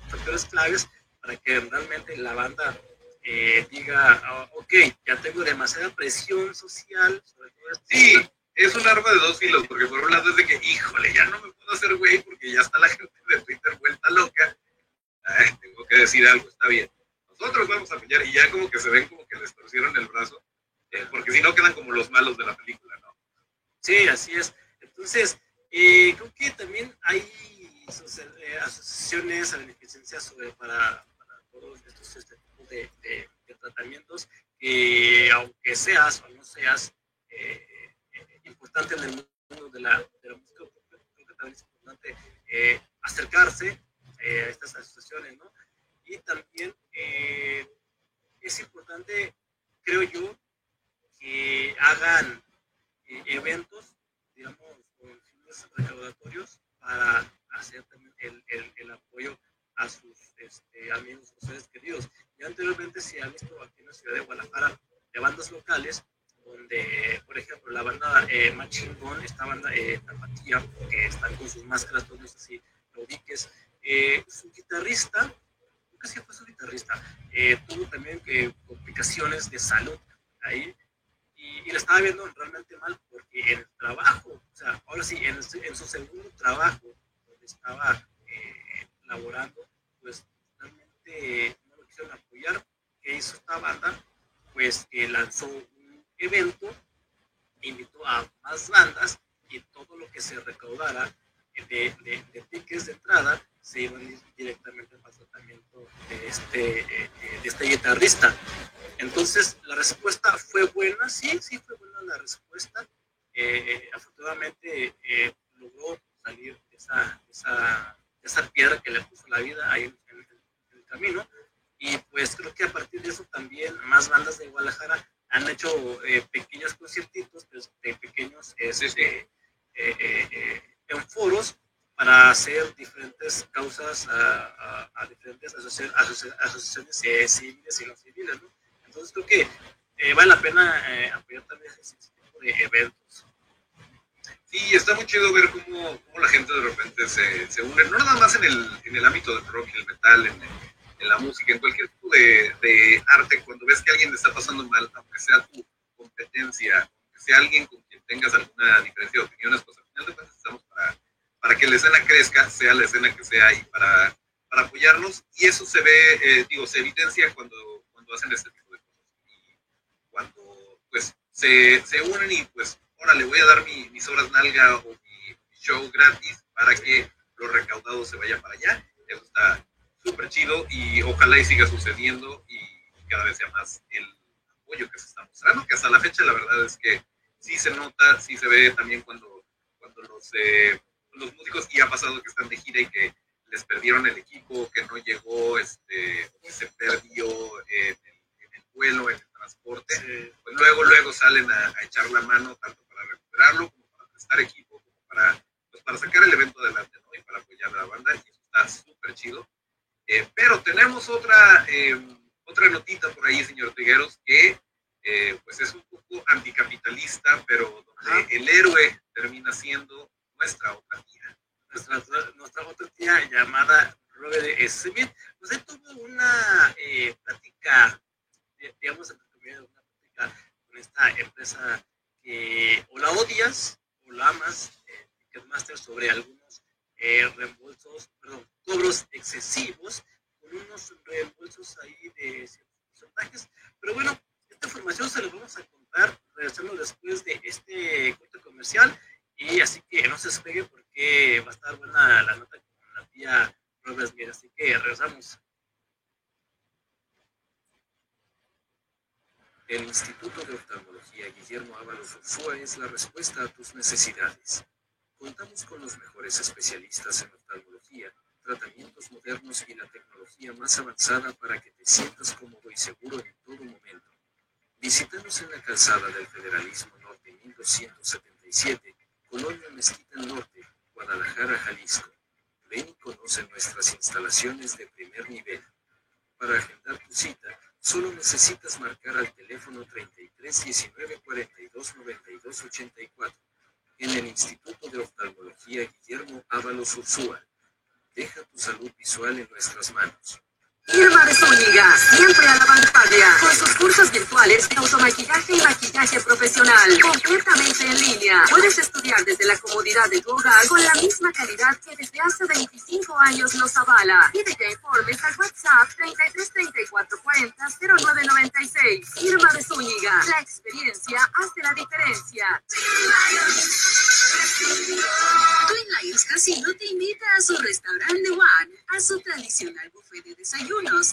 factores claves para que realmente la banda eh, diga, ah, ok, ya tengo demasiada presión social sobre todo. Sí, es un arma de dos filos, porque por un lado es de que, híjole, ya no me puedo hacer güey porque ya está la gente de Twitter vuelta loca. Tengo que decir algo, está bien. Nosotros vamos a pillar y ya como que se ven como que les torcieron el brazo, eh, porque si no quedan como los malos de la película, ¿no? Sí, así es. Entonces, eh, creo que también hay eh, asociaciones a beneficencia sobre para, para, todos estos este tipo de, de, tratamientos que aunque seas o no seas eh, importante en el mundo de la, de la música, creo que también es importante acercarse a estas asociaciones, ¿no? Y también creo yo, que hagan eventos, digamos, recaudatorios para hacer también el, el, apoyo a sus este, amigos, sus seres queridos. Y anteriormente se ha visto aquí en la ciudad de Guadalajara de bandas locales, donde, por ejemplo, la banda eh, Machingón, esta banda eh, Tapatía, que están con sus máscaras, todos así, lo ubiques, eh, su guitarrista, creo que fue su guitarrista, eh, tuvo también eh, de salud ahí, y, y la estaba viendo realmente mal porque en el trabajo, o sea, ahora sí, en, en su segundo trabajo, donde estaba eh, laborando, pues realmente no lo quisieron apoyar. ¿Qué hizo esta banda? Pues que lanzó un evento, invitó a más bandas y todo lo que se recaudara de, de, de tickets de entrada se iban directamente para el tratamiento de este, eh, de este guitarrista. Entonces, la respuesta fue buena, sí, sí fue buena la respuesta. Eh, afortunadamente eh, logró salir de esa, esa, esa, piedra que le puso la vida ahí en, el camino. Y pues creo que a partir de eso también más bandas de Guadalajara han hecho eh, pequeños conciertitos, pues, de pequeños este, en foros para hacer diferentes causas a, a, diferentes asociaciones, civiles y no civiles. ¿no? Entonces creo que eh, vale la pena eh, apoyar también ese tipo de eventos. Sí, está muy chido ver cómo, cómo la gente de repente se, se, une, no nada más en el, en el ámbito del rock y el metal, en, en la música, en cualquier tipo de, de, arte, cuando ves que alguien le está pasando mal, aunque sea tu competencia, aunque sea alguien con quien tengas alguna diferencia de opiniones, pues al final de cuentas estamos para, para que la escena crezca, sea la escena que sea, y para, para apoyarnos. Y eso se ve, eh, digo, se evidencia cuando, cuando hacen este tipo de cosas. Y cuando pues se, se unen y pues le voy a dar mi, mis horas nalga o mi, show gratis para que lo recaudado se vaya para allá. Eso está súper chido y ojalá y siga sucediendo y cada vez sea más el apoyo que se está mostrando, que hasta la fecha la verdad es que sí se nota, sí se ve también cuando, cuando los, eh, los músicos, y ha pasado que están de gira y que les perdieron el equipo, que no llegó, este, que se perdió en el, en el vuelo, en el transporte, pues luego, luego salen a, a echar la mano tanto como para prestar equipo, como para, pues para sacar el evento adelante, ¿no? Y para apoyar a la banda, y eso está súper chido. Eh, pero tenemos otra, eh, otra notita por ahí, señor Trigueros, que eh, pues es un poco anticapitalista, pero donde el héroe termina siendo nuestra otra tía. Nuestra, nuestra otra tía llamada Robert Smith, pues él tuvo una eh, plática, digamos, una plática con esta empresa que o la odias o la amas, eh, Ticketmaster, sobre algunos eh, reembolsos, perdón, cobros excesivos, con unos reembolsos ahí de ciertos porcentajes. Pero bueno, esta información se la vamos a contar regresando después de este corte comercial. Y así que no se despegue porque va a estar buena la nota con la tía Robert Smith. Así que regresamos. El Instituto de Oftalmología Guillermo Ábalos Ursúa es la respuesta a tus necesidades. Contamos con los mejores especialistas en oftalmología, tratamientos modernos y la tecnología más avanzada para que te sientas cómodo y seguro en todo momento. Visítanos en la calzada del Federalismo Norte 1277, Colonia Mezquita Norte, Guadalajara, Jalisco. Ven y conoce nuestras instalaciones de primer nivel. Para agendar tu cita, solo necesitas marcar al teléfono 33 19 42 92 84 en el Instituto de Oftalmología Guillermo Ábalos Ursúa. Deja tu salud visual en nuestras manos. Irma de Zúñiga, siempre a la vanguardia, con sus cursos virtuales de automaquillaje y maquillaje profesional, completamente en línea. Puedes estudiar desde la comodidad de tu hogar con la misma calidad que desde hace 25 años nos avala. Pide que informes al WhatsApp 33 34 40 0996. Irma de Zúñiga, la experiencia hace la diferencia. Twin Lions Casino te invita a su restaurante One, a su tradicional buffet de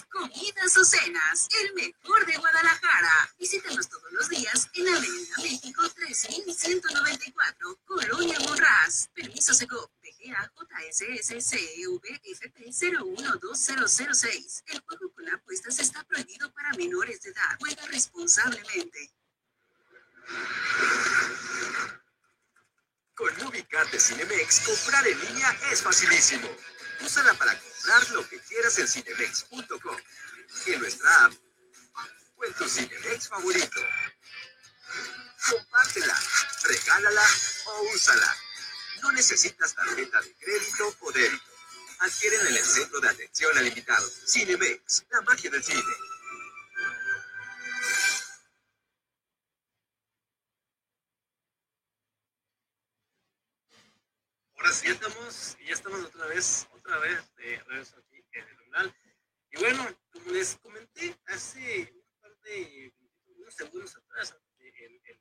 comidas o cenas, el mejor de Guadalajara. Visítanos todos los días en Avenida México 3194, Colonia Monraz. Permiso Seco, DGA JSSCVFP 012006. El juego con apuestas está prohibido para menores de edad. Juega responsablemente. Con Ubicat de Cinemex, comprar en línea es facilísimo. Úsala para comprar lo que quieras en cinemex.com, en nuestra app o en tu Cinemex favorito. Compártela, regálala o úsala. No necesitas tarjeta de crédito o débito. Adquieren en el centro de atención al invitado. Cinemex, la magia del cine. Sí, ya estamos, ya estamos otra vez, otra vez de regreso aquí en el canal. Y bueno, como les comenté hace un par de unos segundos atrás, el, el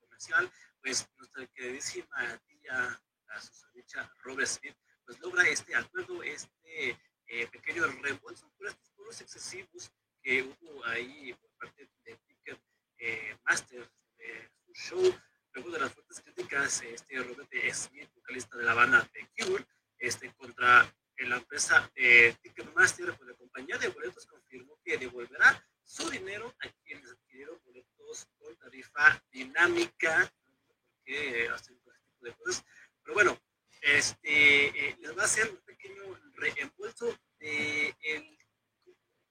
comercial, pues nuestra queridísima tía, la susodicha Robert Smith, pues logra este acuerdo, este eh, pequeño reembolso por estos cobros excesivos que hubo ahí por parte de Ticket eh, Master de su show luego de las fuertes críticas, este Robert Smith, vocalista de la banda The Cure, este, contra la empresa de Ticketmaster, pues la compañía de boletos confirmó que devolverá su dinero a quienes adquirieron boletos con tarifa dinámica, que hacen todo este tipo de. Pero bueno, este, eh, les va a hacer un pequeño reembolso de, el,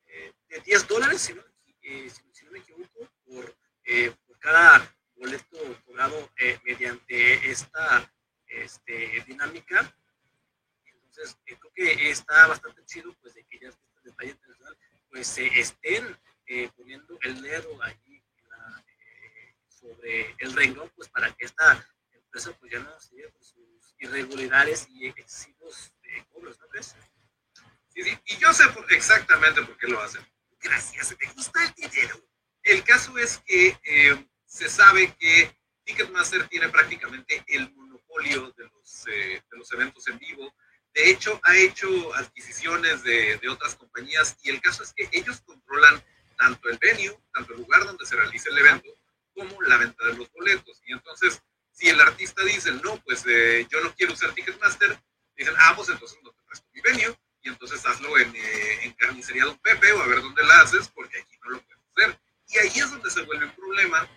eh, de 10 dólares, si no, eh, si, no me equivoco, por, eh, por cada boleto cobrado eh, mediante esta este, dinámica. Entonces, eh, creo que está bastante chido, pues, de que ya este detalle internacional, pues, se estén eh, poniendo el dedo allí la, eh, sobre el renglón, pues, para que esta empresa, pues, ya no siga con sus irregularidades y excesivos cobros, ¿no crees? Sí, sí, y yo sé por- exactamente por qué lo hacen. Gracias, me gusta el dinero. El caso es que eh, se sabe que Ticketmaster tiene prácticamente el monopolio de los, eh, de los eventos en vivo. De hecho, ha hecho adquisiciones de, de otras compañías y el caso es que ellos controlan tanto el venue, tanto el lugar donde se realiza el evento, como la venta de los boletos. Y entonces, si el artista dice, no, pues eh, yo no quiero usar Ticketmaster, dicen, ah, pues entonces no te presto mi venue y entonces hazlo en, eh, en Carnicería Don Pepe o a ver dónde la haces, porque aquí no lo puedes hacer. Y ahí es donde se vuelve un problema,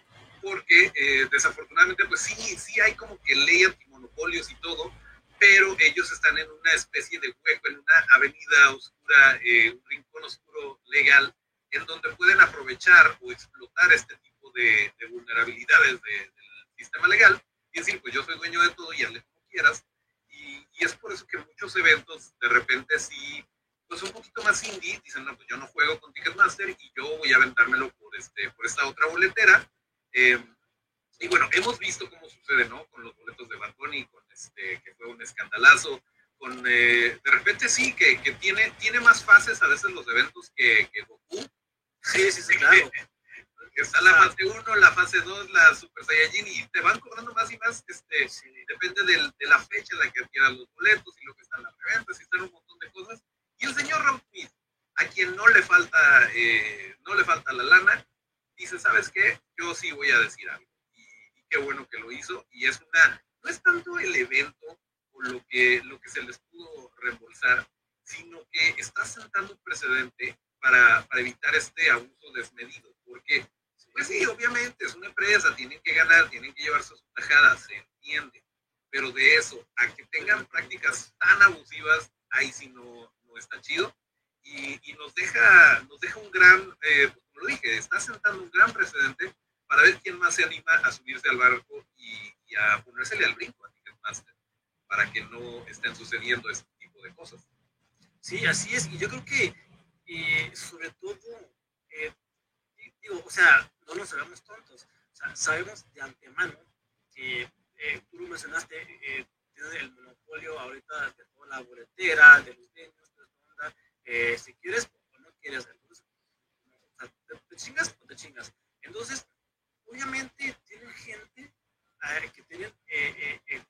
porque eh, desafortunadamente, pues sí, sí hay como que ley antimonopolios y todo, pero ellos están en una especie de hueco, en una avenida oscura, eh, un rincón oscuro legal, en donde pueden aprovechar o explotar este tipo de, de vulnerabilidades de- del sistema legal y decir, pues yo soy dueño de todo y hazle como quieras. Y, y es por eso que muchos eventos de repente sí, pues un poquito más indie, dicen, no, pues yo no juego con Ticketmaster y yo voy a aventármelo por, este, por esta otra boletera. Eh, y bueno, hemos visto cómo sucede, ¿no? Con los boletos de Bunny, con este, que fue un escandalazo, con, eh, de repente sí, que, que tiene, tiene más fases a veces los eventos que, que Goku. Sí, sí, sí, claro. Que está la fase 1, la fase 2, la Super Saiyajin, y te van cobrando más y más, este, depende del- de la fecha en la que adquieras los boletos y lo que está en la reventa, si están un montón de cosas. Y el señor Smith, a quien no le falta, eh, no le falta la lana, dice, ¿sabes qué? Yo sí voy a decir algo. Y, qué bueno que lo hizo. Y es una, no es tanto el evento o lo que, lo que se les pudo reembolsar, sentando un precedente para, para evitar este abuso desmedido. Porque, pues sí, obviamente es una empresa, tienen que ganar, tienen que llevarse sus tajadas, se entiende. Pero de eso, a que tengan prácticas tan abusivas, ahí sí no, no está chido. Y, y, nos, deja, nos deja un gran, eh, pues, como lo dije, está sentando un gran precedente para ver quién más se anima a subirse al barco y, y a ponérsele al brinco a Ticketmaster, para que no estén sucediendo este tipo de cosas. Sí, así es. Y yo creo que, eh, sobre todo, eh, digo, o sea, no nos hagamos tontos. O sea, sabemos de antemano que eh, tú lo mencionaste, eh, tiene el monopolio ahorita de toda la boletera, de los niños, eh, si quieres o no quieres, entonces, te, chingas o te chingas. Entonces, obviamente tienen gente que tienen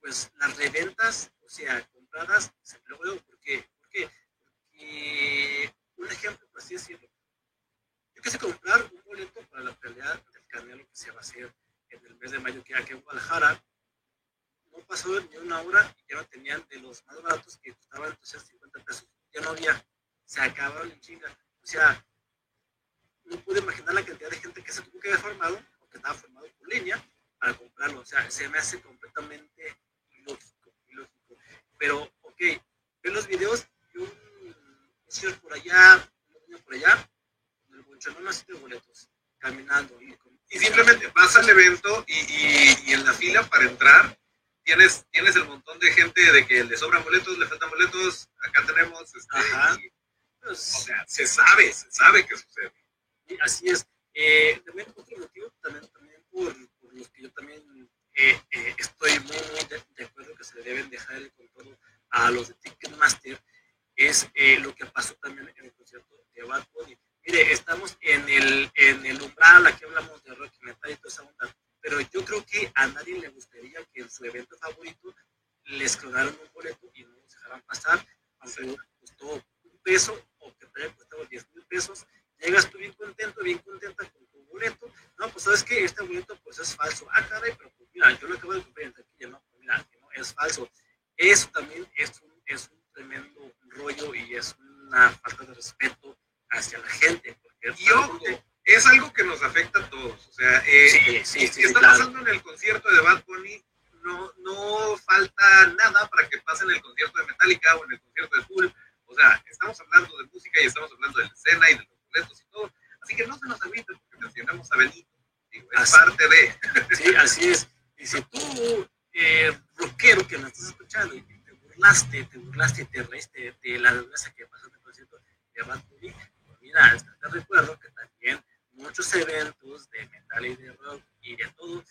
pues las reventas, o sea, compradas, luego, porque, porque, porque, un ejemplo, por así decirlo, yo quise comprar un boleto para la pelea del Canelo que se va a hacer en el mes de mayo que aquí en Guadalajara, no pasó ni una hora y ya no tenían de los más baratos que costaban 250 pesos. Ya no había, se acabaron en chinga. O sea, no pude imaginar la cantidad de gente que se tuvo que haber formado o que estaba formado por línea para comprarlo. O sea, se me hace completamente ilógico, ilógico. Pero, ok, ve los videos y un, señor por allá, un niño por allá, con el bonchanón así de boletos, caminando. Y, y simplemente vas al evento y, y, y en la fila para entrar tienes, tienes el montón de gente de que le sobran boletos, le faltan boletos, acá tenemos, este, sea, se sabe, se sabe que sucede. Y así es. Eh, también otro motivo, también, también por, por, los que yo también eh, eh, estoy muy, muy de, de, acuerdo que se deben dejar el control a los de Ticketmaster, es eh, lo que pasó también en el concierto de Bad Bunny. Mire, estamos en el, en el umbral, aquí hablamos de rock metal y toda esa onda pero yo creo que a nadie le gustaría que en su evento favorito les clonaran un boleto y no los dejaran pasar, aunque costó un peso haya costado 10 mil pesos, llegas tú bien contento, bien contenta con tu boleto, no, pues sabes que este boleto pues es falso, ah caray, pero pues mira, yo lo acabo de comprar en taquilla, no, pues mira, no, es falso, eso también es un, es un tremendo rollo y es una falta de respeto hacia la gente, porque y ojo, es algo que nos afecta a todos. O sea, eh, sí, sí, sí, que está claro. pasando en el concierto de Bad Bunny, no, no falta nada para que pase en el concierto de Metallica o en el concierto de Tool. O sea, estamos hablando de música y estamos hablando de la escena y de los boletos y todo. Así que no se nos agüiten porque mencionamos a Benito. Digo, es así, parte de. Sí, así es. Y si tú, eh, rockero que nos estás escuchando y te burlaste, te burlaste y te reíste de la desgracia que pasó en el concierto de Bad Bunny, pues mira, te recuerdo que también muchos eventos de metal y de rock y de todo,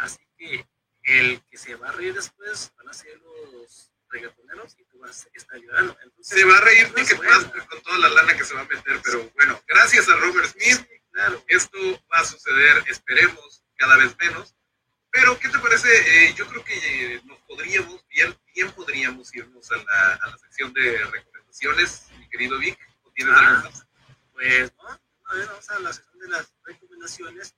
así que el que se va a reír después van a ser los reggaetoneros y tú vas a estar llorando. Entonces, se va a reír no bueno. con toda la lana que se va a meter, pero bueno, gracias a Robert Smith, claro. esto va a suceder, esperemos, cada vez menos. Pero, ¿qué te parece? Eh, yo creo que eh, nos podríamos, bien, bien podríamos irnos a la, a la sección de recomendaciones, mi querido Vic. ¿O tienes ah, algo más? Pues, ¿no? a ver, vamos a la sección de las recomendaciones.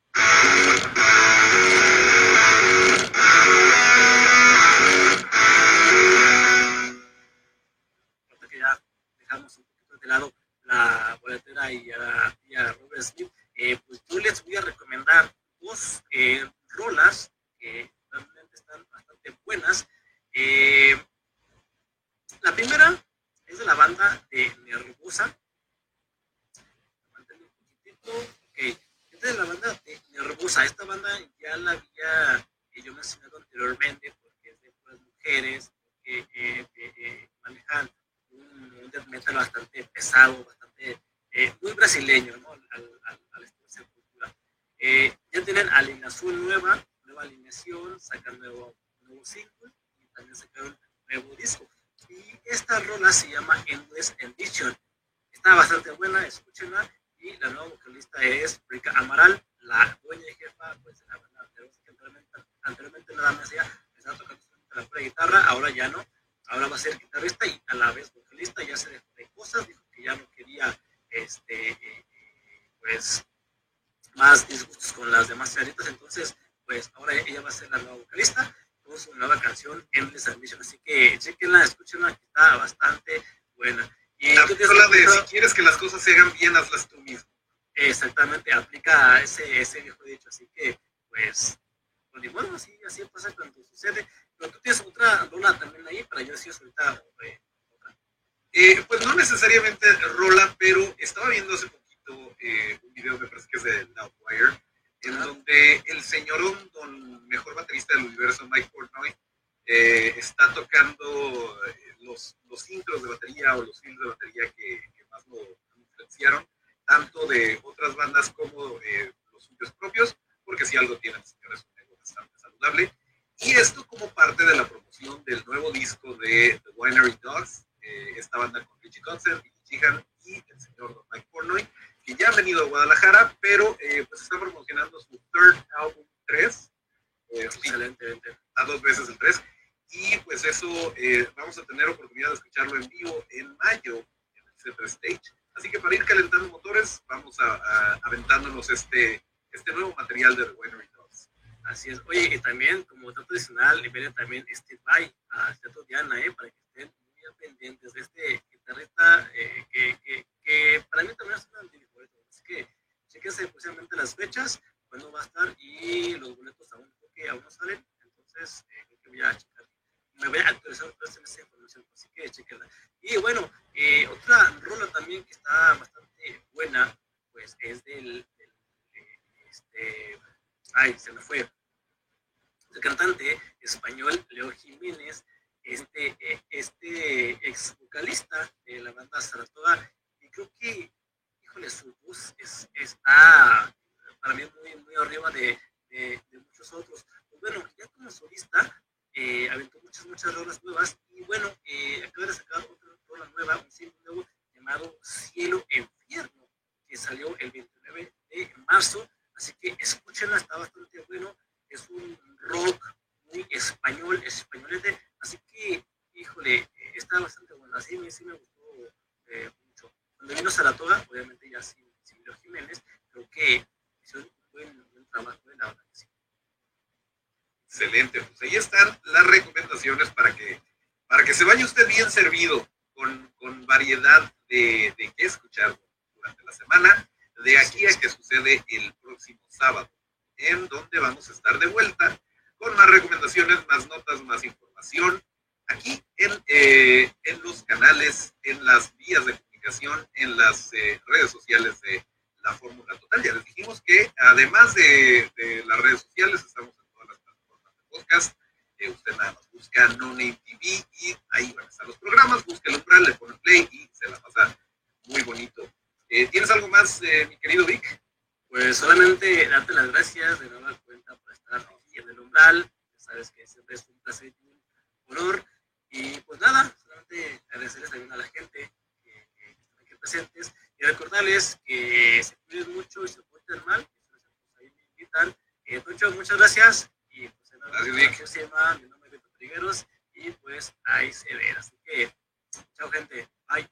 Eh, un video, me parece que es de Loudwire, en donde el señorón, don mejor baterista del universo, Mike Portnoy, eh, está tocando eh, los, los intros de batería o los films de batería que, que más lo influenciaron, tanto de otras bandas como eh, los suyos propios, porque si algo tiene el señor es bastante saludable. Y esto como parte de la promoción del nuevo disco de The Winery Dogs, eh, esta banda con Richie Kotzen, Billy Sheehan y el señor Don Mike Portnoy, que ya han venido a Guadalajara, pero eh, pues están promocionando su third album 3, eh, Excelente, a dos veces el 3. Y pues eso eh, vamos a tener oportunidad de escucharlo en vivo en mayo en el C3 Stage. Así que para ir calentando motores, vamos a, a- aventándonos este, este nuevo material de The Winery Dogs. Así es. Oye, y también, como dato adicional, viene también este bye a Teatro Diana, ¿eh? Para que estén muy pendientes de este guitarrista eh, que, que, que para mí también es una de mis favoritos. Así que chequense precisamente las fechas, cuándo va a estar y los boletos aún, creo aún no salen. Entonces, eh, creo que voy a checar. Me voy a actualizar vez esa información, así que chequenla. Y bueno, eh, otra rola también que está bastante buena, pues es del, este, ay, se me fue. El cantante español Leo Jiménez, este, eh, este ex vocalista de la banda Saratoga, y creo que, híjole, su voz es, está para mí muy, muy arriba de, de, de muchos otros. Pues bueno, ya como solista, eh, aventó muchas, muchas rolas nuevas, y bueno, eh, acaba de sacar otra rola nueva, un single nuevo llamado Cielo Infierno, que salió el 29 de marzo, así que escúchenla, está bastante bueno, es un rock muy español, españolete, así que, híjole, eh, está bastante bueno, así sí me gustó eh. Cuando vino Saratoga, obviamente ya sin, sin Leo Jiménez, creo que hicieron un buen, buen trabajo, eh, la verdad sí. Excelente, pues ahí están las recomendaciones para que, para que se vaya usted bien servido con, con variedad de, de qué escuchar durante la semana, de aquí a que sucede el próximo sábado, en donde vamos a estar de vuelta con más recomendaciones, más notas, más información, aquí en, eh, en los canales, en las vías de comunicación, en las eh, redes sociales de la Fórmula Total. Ya les dijimos que además de, las redes sociales, estamos en todas las plataformas de podcast. Eh, usted nada más busca No Name TV y ahí van a estar los programas. Busca el umbral, le pone play y se la pasa muy bonito. Eh, ¿Tienes algo más, mi querido Vic? Pues solamente darte las gracias de nueva cuenta por estar aquí en el umbral. Sabes que siempre es un placer y un honor. Y pues nada, solamente agradecerles a la gente presentes y recordarles que se cuiden mucho y se porten mal. Eh, muchas, muchas gracias. Y pues en la próxima, mi nombre es Beto Trigueros y pues ahí se ve. Así que, chao gente. Bye.